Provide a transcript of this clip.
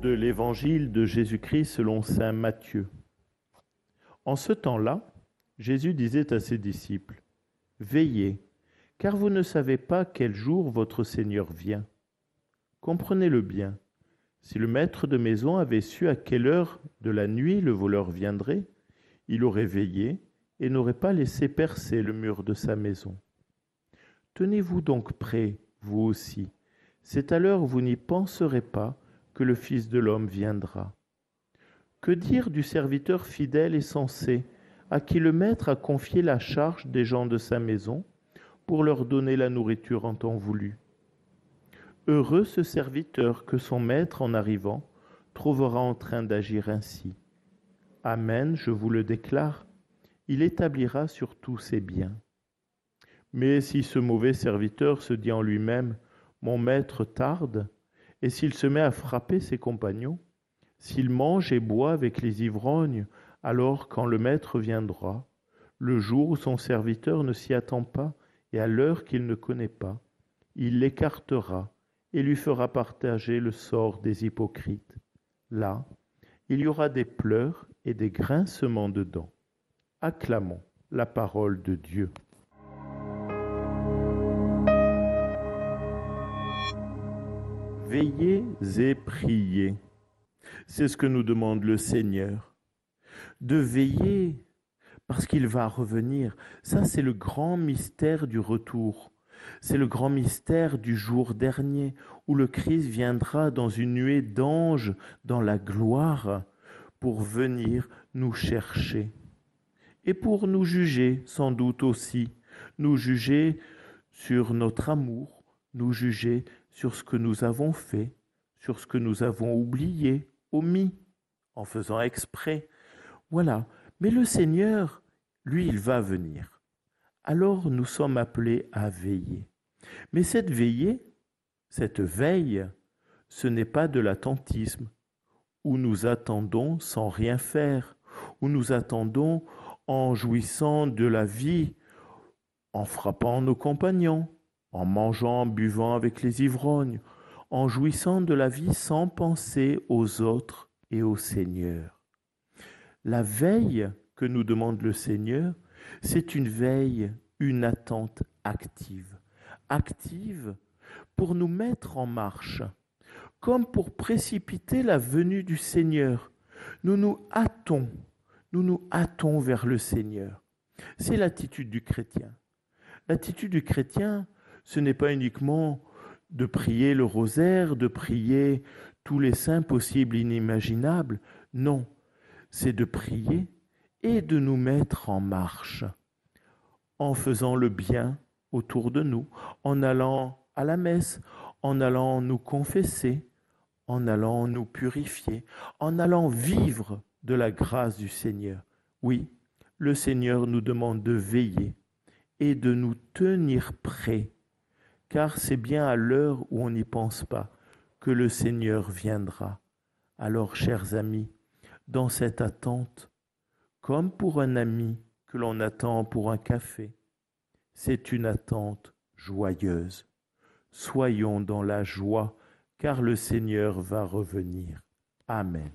de l'Évangile de Jésus-Christ selon Saint Matthieu. En ce temps-là, Jésus disait à ses disciples, Veillez, car vous ne savez pas quel jour votre Seigneur vient. Comprenez-le bien. Si le maître de maison avait su à quelle heure de la nuit le voleur viendrait, il aurait veillé et n'aurait pas laissé percer le mur de sa maison. Tenez-vous donc prêts, vous aussi. C'est à l'heure où vous n'y penserez pas que le Fils de l'homme viendra. Que dire du serviteur fidèle et sensé, à qui le Maître a confié la charge des gens de sa maison, pour leur donner la nourriture en temps voulu? Heureux ce serviteur que son Maître, en arrivant, trouvera en train d'agir ainsi. Amen, je vous le déclare, il établira sur tous ses biens. Mais si ce mauvais serviteur se dit en lui-même, Mon Maître tarde, et s'il se met à frapper ses compagnons, s'il mange et boit avec les ivrognes, alors quand le maître viendra, le jour où son serviteur ne s'y attend pas et à l'heure qu'il ne connaît pas, il l'écartera et lui fera partager le sort des hypocrites. Là, il y aura des pleurs et des grincements de dents. Acclamons la parole de Dieu. Veillez et priez. C'est ce que nous demande le Seigneur. De veiller parce qu'il va revenir. Ça, c'est le grand mystère du retour. C'est le grand mystère du jour dernier où le Christ viendra dans une nuée d'anges dans la gloire pour venir nous chercher. Et pour nous juger, sans doute aussi, nous juger sur notre amour, nous juger sur ce que nous avons fait, sur ce que nous avons oublié, omis, en faisant exprès. Voilà. Mais le Seigneur, lui, il va venir. Alors nous sommes appelés à veiller. Mais cette veillée, cette veille, ce n'est pas de l'attentisme, où nous attendons sans rien faire, où nous attendons en jouissant de la vie, en frappant nos compagnons, en mangeant, buvant avec les ivrognes, en jouissant de la vie sans penser aux autres et au Seigneur. La veille que nous demande le Seigneur, c'est une veille, une attente active. Active pour nous mettre en marche, comme pour précipiter la venue du Seigneur. Nous nous hâtons, nous nous hâtons vers le Seigneur. C'est l'attitude du chrétien. L'attitude du chrétien, ce n'est pas uniquement de prier le rosaire, de prier tous les saints possibles, inimaginables. Non, c'est de prier et de nous mettre en marche, en faisant le bien autour de nous, en allant à la messe, en allant nous confesser, en allant nous purifier, en allant vivre de la grâce du Seigneur. Oui, le Seigneur nous demande de veiller et de nous tenir prêts car c'est bien à l'heure où on n'y pense pas que le Seigneur viendra. Alors, chers amis, dans cette attente, comme pour un ami que l'on attend pour un café, c'est une attente joyeuse. Soyons dans la joie, car le Seigneur va revenir. Amen.